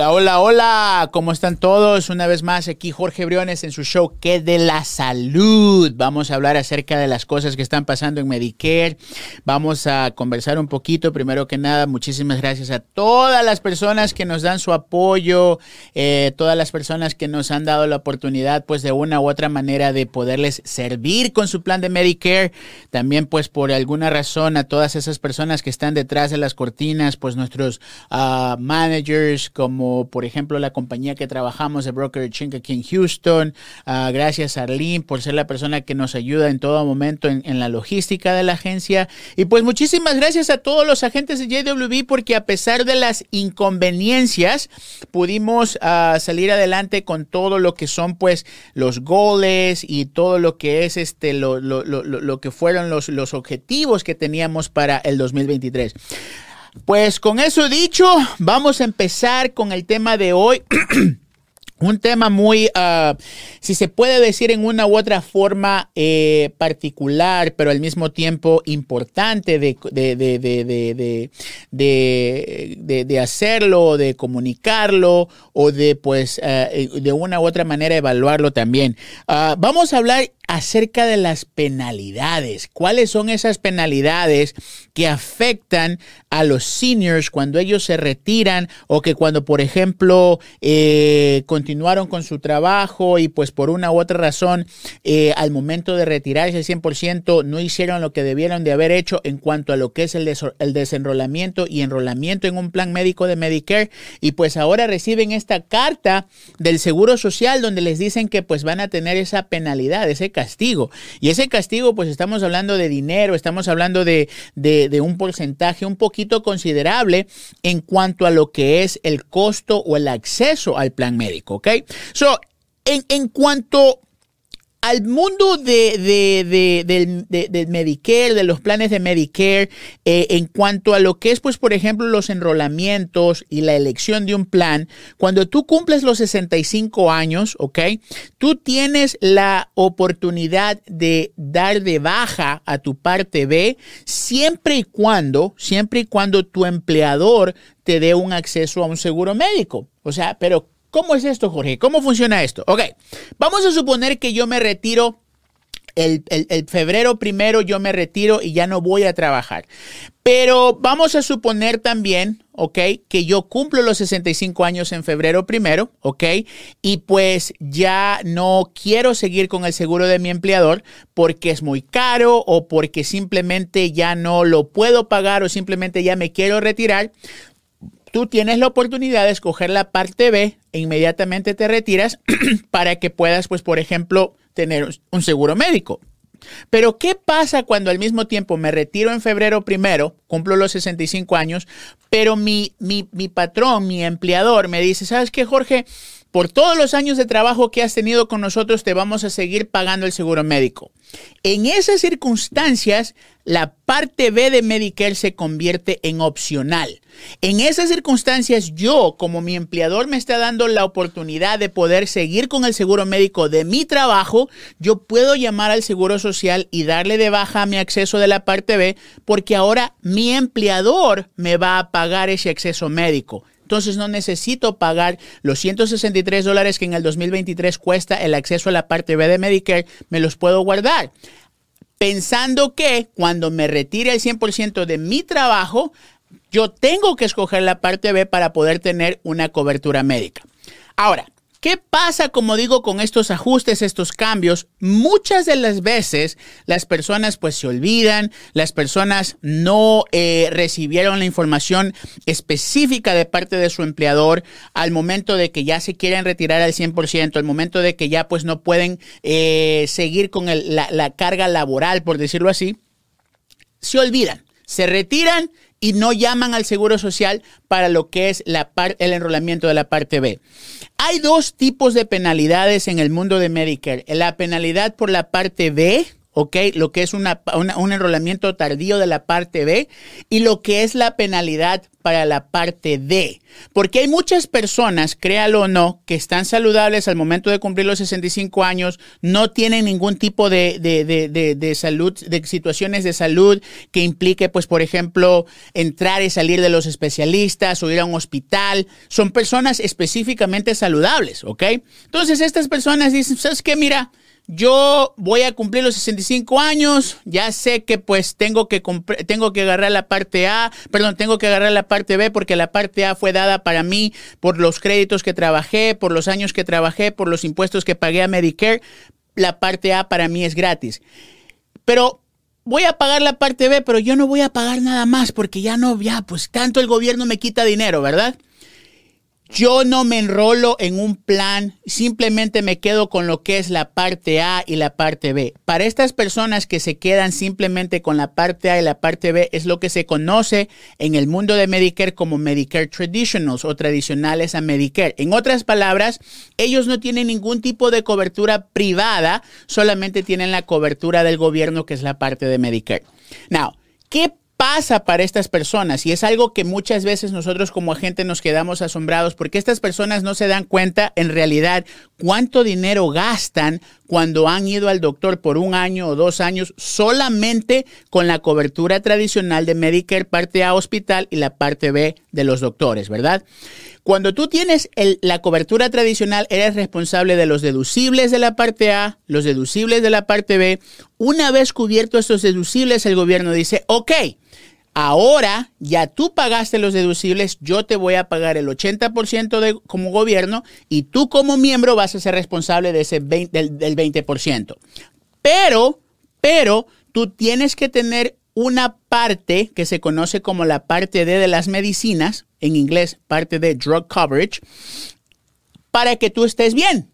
Hola, hola, hola, ¿cómo están todos? Una vez más aquí Jorge Briones en su show ¿Qué de la salud? Vamos a hablar acerca de las cosas que están pasando en Medicare. Vamos a conversar un poquito. Primero que nada, muchísimas gracias a todas las personas que nos dan su apoyo, eh, todas las personas que nos han dado la oportunidad, pues de una u otra manera de poderles servir con su plan de Medicare. También, pues por alguna razón, a todas esas personas que están detrás de las cortinas, pues nuestros uh, managers, como por ejemplo la compañía que trabajamos de Broker Chink aquí en Houston. Uh, gracias Arlene por ser la persona que nos ayuda en todo momento en, la logística de la agencia. Y pues muchísimas gracias a todos los agentes de JWB porque a pesar de las inconveniencias pudimos uh, salir adelante con todo lo que son pues los goles y todo lo que es este lo, lo, lo, lo que fueron los, los objetivos que teníamos para el 2023. Pues con eso dicho, vamos a empezar con el tema de hoy. Un tema muy, uh, si se puede decir en una u otra forma eh, particular, pero al mismo tiempo importante de, de, de, de, hacerlo, de comunicarlo o de, pues, uh, de una u otra manera evaluarlo también. Uh, vamos a hablar acerca de las penalidades. ¿Cuáles son esas penalidades que afectan a los seniors cuando ellos se retiran o que cuando, por ejemplo, eh, continuaron con su trabajo y pues por una u otra razón eh, al momento de retirarse al 100% no hicieron lo que debieron de haber hecho en cuanto a lo que es el, el desenrolamiento y enrolamiento en un plan médico de Medicare y pues ahora reciben esta carta del Seguro Social donde les dicen que pues van a tener esa penalidad, ese castigo. Y ese castigo, pues estamos hablando de dinero, estamos hablando de, de, un porcentaje un poquito considerable en cuanto a lo que es el costo o el acceso al plan médico, ¿ok? So, en, en cuanto al mundo de, de, de, del, del Medicare, de los planes de Medicare, eh, en cuanto a lo que es, pues, por ejemplo, los enrolamientos y la elección de un plan, cuando tú cumples los 65 años, ¿ok? Tú tienes la oportunidad de dar de baja a tu parte B siempre y cuando, siempre y cuando tu empleador te dé un acceso a un seguro médico. O sea, pero ¿Cómo es esto, Jorge? ¿Cómo funciona esto? Ok, vamos a suponer que yo me retiro el, febrero primero, yo me retiro y ya no voy a trabajar. Pero vamos a suponer también, ok, que yo cumplo los 65 años en febrero primero, ok, y pues ya no quiero seguir con el seguro de mi empleador porque es muy caro o porque simplemente ya no lo puedo pagar o simplemente ya me quiero retirar tú tienes la oportunidad de escoger la parte B e inmediatamente te retiras para que puedas, pues, por ejemplo, tener un seguro médico. Pero, ¿qué pasa cuando al mismo tiempo me retiro en febrero primero, cumplo los 65 años, pero mi, mi, mi patrón, mi empleador me dice, ¿sabes qué, Jorge? Por todos los años de trabajo que has tenido con nosotros, te vamos a seguir pagando el seguro médico. En esas circunstancias, la parte B de Medicare se convierte en opcional. En esas circunstancias, yo, como mi empleador me está dando la oportunidad de poder seguir con el seguro médico de mi trabajo, yo puedo llamar al seguro social y darle de baja mi acceso de la parte B, porque ahora mi empleador me va a pagar ese acceso médico. Entonces no necesito pagar los 163 dólares que en el 2023 cuesta el acceso a la parte B de Medicare, me los puedo guardar. Pensando que cuando me retire el 100% de mi trabajo, yo tengo que escoger la parte B para poder tener una cobertura médica. Ahora, ¿Qué pasa, como digo, con estos ajustes, estos cambios? Muchas de las veces las personas pues se olvidan, las personas no eh, recibieron la información específica de parte de su empleador al momento de que ya se quieren retirar al 100%, al momento de que ya pues no pueden eh, seguir con la carga laboral, por decirlo así, se olvidan, se retiran y no llaman al Seguro Social para lo que es la el enrolamiento de la parte B. Hay dos tipos de penalidades en el mundo de Medicare. La penalidad por la parte B, ¿ok? Lo que es un enrolamiento tardío de la parte B y lo que es la penalidad para la parte D. Porque hay muchas personas, créalo o no, que están saludables al momento de cumplir los 65 años, no tienen ningún tipo de, de, salud, de situaciones de salud que implique, pues, por ejemplo, entrar y salir de los especialistas o ir a un hospital. Son personas específicamente saludables, ¿ok? Entonces estas personas dicen, ¿sabes qué? Mira, yo voy a cumplir los 65 años, ya sé que pues tengo que, tengo que agarrar la parte A, perdón, tengo que agarrar la parte B porque la parte A fue dada para mí por los créditos que trabajé, por los años que trabajé, por los impuestos que pagué a Medicare. La parte A para mí es gratis. Pero voy a pagar la parte B, pero yo no voy a pagar nada más porque ya no, ya, pues tanto el gobierno me quita dinero, ¿verdad? Yo no me enrolo en un plan, simplemente me quedo con lo que es la parte A y la parte B. Para estas personas que se quedan simplemente con la parte A y la parte B es lo que se conoce en el mundo de Medicare como Medicare Traditionals o tradicionales a Medicare. En otras palabras, ellos no tienen ningún tipo de cobertura privada, solamente tienen la cobertura del gobierno que es la parte de Medicare. Now, ¿qué pasa para estas personas? Y es algo que muchas veces nosotros como agente nos quedamos asombrados porque estas personas no se dan cuenta en realidad cuánto dinero gastan cuando han ido al doctor por un año o dos años solamente con la cobertura tradicional de Medicare parte A hospital y la parte B de los doctores, ¿verdad? Cuando tú tienes la cobertura tradicional, eres responsable de los deducibles de la parte A, los deducibles de la parte B. Una vez cubiertos estos deducibles, el gobierno dice, ok, Ahora ya tú pagaste los deducibles, yo te voy a pagar el 80% de, como gobierno y tú como miembro vas a ser responsable de ese del, del 20%. Pero, pero tú tienes que tener una parte que se conoce como la parte D de las medicinas, en inglés parte de drug coverage, para que tú estés bien.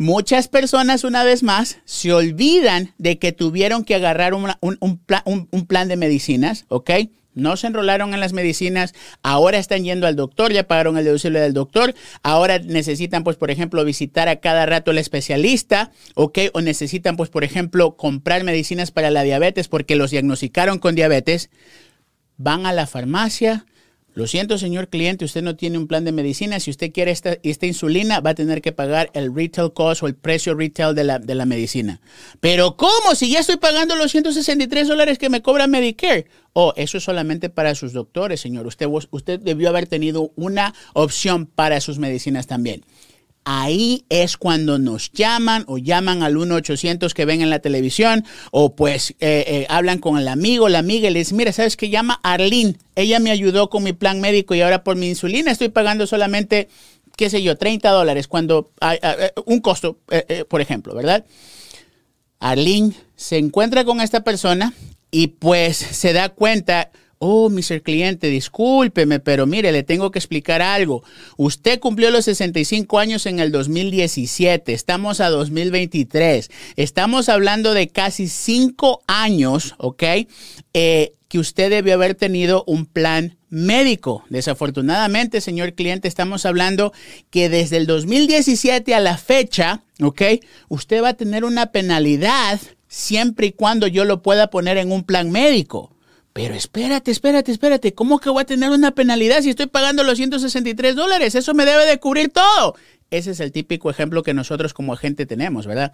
Muchas personas, una vez más, se olvidan de que tuvieron que agarrar un, un, plan de medicinas, ¿ok? No se enrolaron en las medicinas, ahora están yendo al doctor, ya pagaron el deducible del doctor, ahora necesitan, pues, por ejemplo, visitar a cada rato el especialista, ¿ok? O necesitan, pues, por ejemplo, comprar medicinas para la diabetes porque los diagnosticaron con diabetes. Van a la farmacia, lo siento, señor cliente, usted no tiene un plan de medicina. Si usted quiere esta, insulina, va a tener que pagar el retail cost o el precio retail de la, de la medicina. Pero ¿cómo? Si ya estoy pagando los 163 dólares que me cobra Medicare. Oh, eso es solamente para sus doctores, señor. Usted, usted debió haber tenido una opción para sus medicinas también. Ahí es cuando nos llaman o llaman al 1-800 que ven en la televisión o pues eh, eh, hablan con el amigo, la amiga y les mira, ¿sabes qué? Llama Arlene. Ella me ayudó con mi plan médico y ahora por mi insulina estoy pagando solamente, qué sé yo, 30 dólares cuando hay un costo, eh, por ejemplo, ¿verdad? Arlene se encuentra con esta persona y pues se da cuenta Oh, Mr. Cliente, discúlpeme, pero mire, le tengo que explicar algo. Usted cumplió los 65 años en el 2017, estamos a 2023. Estamos hablando de casi 5 años, ¿ok? Eh, que usted debió haber tenido un plan médico. Desafortunadamente, señor cliente, estamos hablando que desde el 2017 a la fecha, ¿ok? Usted va a tener una penalidad siempre y cuando yo lo pueda poner en un plan médico. Pero espérate, espérate, espérate, ¿cómo que voy a tener una penalidad si estoy pagando los 163 dólares? Eso me debe de cubrir todo. Ese es el típico ejemplo que nosotros como agente tenemos, ¿verdad?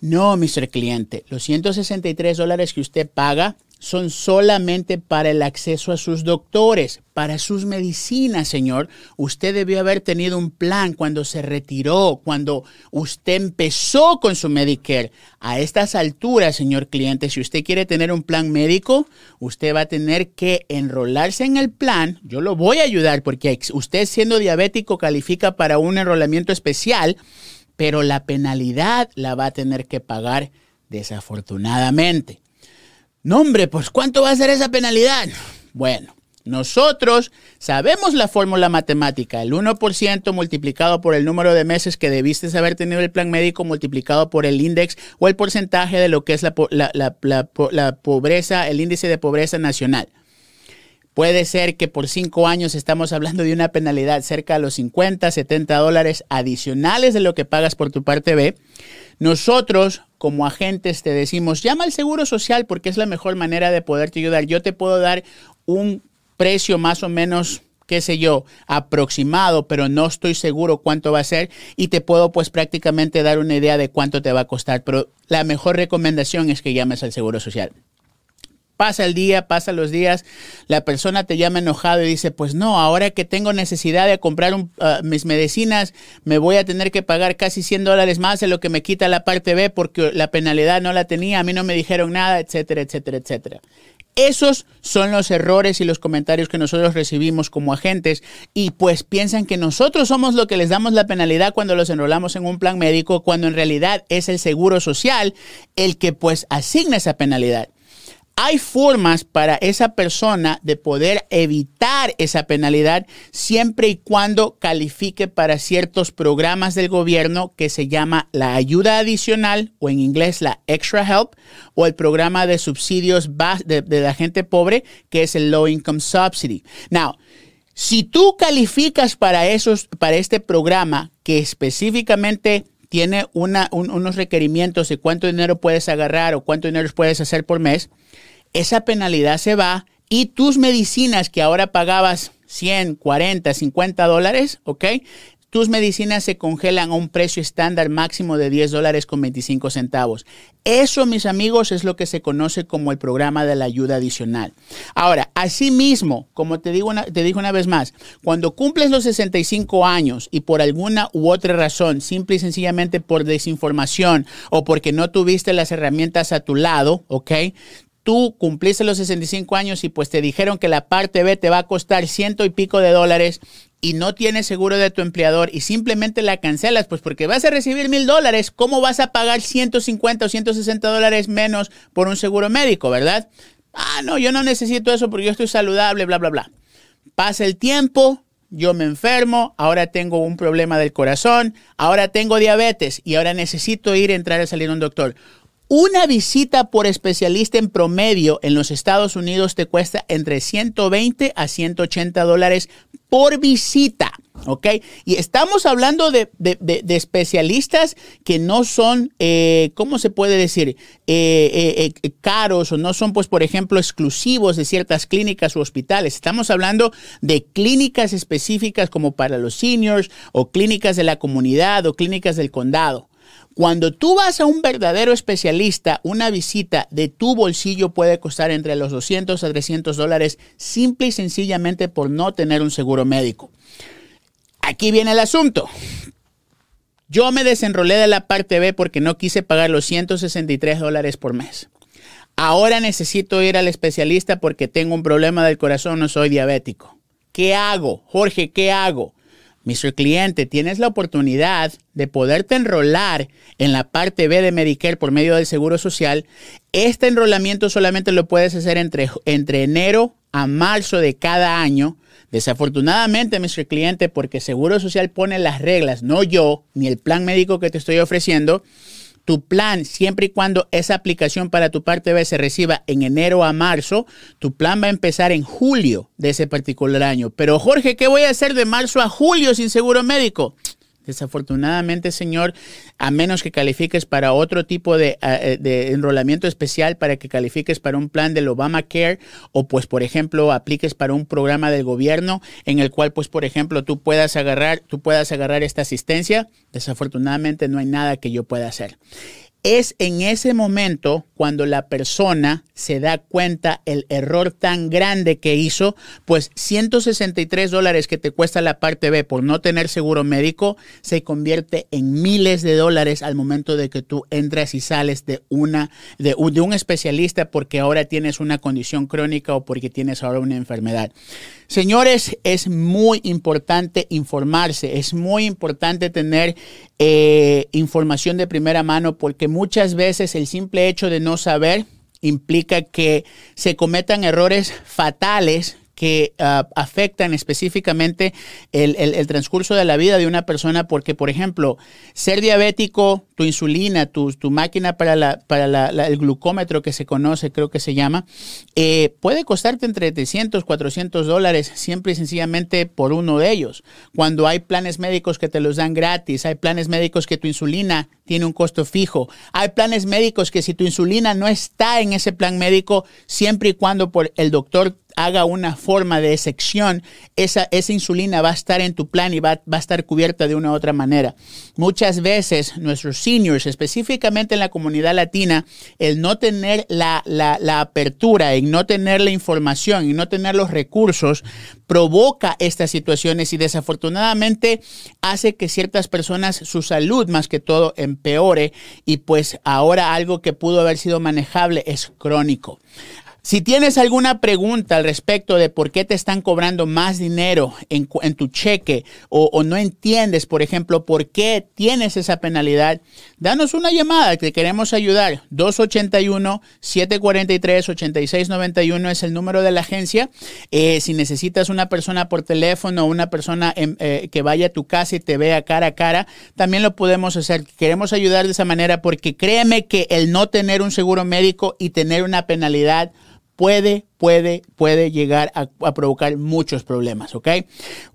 No, Mr. Cliente, los 163 dólares que usted paga son solamente para el acceso a sus doctores, para sus medicinas, señor. Usted debió haber tenido un plan cuando se retiró, cuando usted empezó con su Medicare. A estas alturas, señor cliente, si usted quiere tener un plan médico, usted va a tener que enrolarse en el plan. Yo lo voy a ayudar porque usted siendo diabético califica para un enrolamiento especial, pero la penalidad la va a tener que pagar desafortunadamente. No, hombre, pues ¿cuánto va a ser esa penalidad? Bueno, nosotros sabemos la fórmula matemática, el 1% multiplicado por el número de meses que debiste haber tenido el plan médico multiplicado por el índice o el porcentaje de lo que es la, la, pobreza, el índice de pobreza nacional. Puede ser que por cinco años estamos hablando de una penalidad cerca de los 50, 70 dólares adicionales de lo que pagas por tu parte B. Nosotros como agentes te decimos, llama al Seguro Social porque es la mejor manera de poderte ayudar. Yo te puedo dar un precio más o menos qué sé yo, aproximado, pero no estoy seguro cuánto va a ser y te puedo pues prácticamente dar una idea de cuánto te va a costar, pero la mejor recomendación es que llames al Seguro Social. Pasa el día, pasa los días, la persona te llama enojado y dice, pues no, ahora que tengo necesidad de comprar ah, mis medicinas, me voy a tener que pagar casi 100 dólares más de lo que me quita la parte B porque la penalidad no la tenía, a mí no me dijeron nada, etcétera, etcétera, etcétera. Esos son los errores y los comentarios que nosotros recibimos como agentes y pues piensan que nosotros somos lo que les damos la penalidad cuando los enrolamos en un plan médico, cuando en realidad es el seguro social el que pues asigna esa penalidad hay formas para esa persona de poder evitar esa penalidad siempre y cuando califique para ciertos programas del gobierno que se llama la ayuda adicional o en inglés la extra help o el programa de subsidios de, la gente pobre que es el low income subsidy. Now, si tú calificas para esos, para este programa que específicamente tiene una, unos requerimientos de cuánto dinero puedes agarrar o cuánto dinero puedes hacer por mes, esa penalidad se va y tus medicinas que ahora pagabas 100, 40, 50 dólares, ¿ok? Tus medicinas se congelan a un precio estándar máximo de 10 dólares con 25 centavos. Eso, mis amigos, es lo que se conoce como el programa de la ayuda adicional. Ahora, asimismo, como te digo una, te digo una vez más, cuando cumples los 65 años y por alguna u otra razón, simple y sencillamente por desinformación o porque no tuviste las herramientas a tu lado, ¿ok? Tú cumpliste los 65 años y pues te dijeron que la parte B te va a costar ciento y pico de dólares y no tienes seguro de tu empleador y simplemente la cancelas, pues porque vas a recibir mil dólares, ¿cómo vas a pagar 150 o 160 dólares menos por un seguro médico, verdad? Ah, no, yo no necesito eso porque yo estoy saludable, bla, bla, bla. Pasa el tiempo, yo me enfermo, ahora tengo un problema del corazón, ahora tengo diabetes y ahora necesito ir a entrar a salir a un doctor. Una visita por especialista en promedio en los Estados Unidos te cuesta entre 120 a 180 dólares por visita. ¿Ok? Y estamos hablando de, especialistas que no son, eh, ¿cómo se puede decir? Eh, eh, caros o no son, pues, por ejemplo, exclusivos de ciertas clínicas u hospitales. Estamos hablando de clínicas específicas como para los seniors o clínicas de la comunidad o clínicas del condado. Cuando tú vas a un verdadero especialista, una visita de tu bolsillo puede costar entre los 200 a 300 dólares simple y sencillamente por no tener un seguro médico. Aquí viene el asunto. Yo me desenrolé de la parte B porque no quise pagar los 163 dólares por mes. Ahora necesito ir al especialista porque tengo un problema del corazón, no soy diabético. ¿Qué hago? Jorge, ¿qué hago? Mr. Cliente, tienes la oportunidad de poderte enrolar en la parte B de Medicare por medio del Seguro Social. Este enrolamiento solamente lo puedes hacer entre, entre enero a marzo de cada año. Desafortunadamente, Mr. Cliente, porque Seguro Social pone las reglas, no yo, ni el plan médico que te estoy ofreciendo tu plan, siempre y cuando esa aplicación para tu parte B se reciba en enero a marzo, tu plan va a empezar en julio de ese particular año. Pero Jorge, ¿qué voy a hacer de marzo a julio sin seguro médico? Desafortunadamente, señor, a menos que califiques para otro tipo de, eh, de, enrolamiento especial, para que califiques para un plan del Obamacare o pues, por ejemplo, apliques para un programa del gobierno en el cual, pues, por ejemplo, tú puedas agarrar, tú puedas agarrar esta asistencia, desafortunadamente no hay nada que yo pueda hacer. Es en ese momento cuando la persona se da cuenta el error tan grande que hizo, pues 163 dólares que te cuesta la parte B por no tener seguro médico se convierte en miles de dólares al momento de que tú entras y sales de una de, un especialista porque ahora tienes una condición crónica o porque tienes ahora una enfermedad. Señores, es muy importante informarse, es muy importante tener eh, información de primera mano porque muchas veces el simple hecho de no saber implica que se cometan errores fatales que ah, afectan específicamente el, transcurso de la vida de una persona porque, por ejemplo, ser diabético, tu insulina, tu, tu máquina para, la, para el glucómetro que se conoce, creo que se llama, eh, puede costarte entre 300, 400 dólares siempre y sencillamente por uno de ellos. Cuando hay planes médicos que te los dan gratis, hay planes médicos que tu insulina tiene un costo fijo, hay planes médicos que si tu insulina no está en ese plan médico, siempre y cuando por el doctor haga una forma de sección, esa, esa insulina va a estar en tu plan y va, va, a estar cubierta de una u otra manera. Muchas veces nuestros seniors, específicamente en la comunidad latina, el no tener la, la, la apertura, y no tener la información y no tener los recursos, provoca estas situaciones y desafortunadamente hace que ciertas personas su salud más que todo empeore y pues ahora algo que pudo haber sido manejable es crónico. Si tienes alguna pregunta al respecto de por qué te están cobrando más dinero en, tu cheque o, no entiendes, por ejemplo, por qué tienes esa penalidad, danos una llamada, te queremos ayudar. 281-743-8691 es el número de la agencia. Eh, si necesitas una persona por teléfono o una persona eh, que vaya a tu casa y te vea cara a cara, también lo podemos hacer. Queremos ayudar de esa manera porque créeme que el no tener un seguro médico y tener una penalidad puede, puede, puede llegar a, provocar muchos problemas, ¿ok?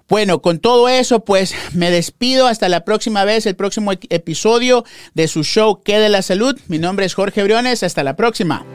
Bueno, con todo eso, pues me despido hasta la próxima vez, el próximo episodio de su show ¿Qué de la salud? Mi nombre es Jorge Briones, hasta la próxima.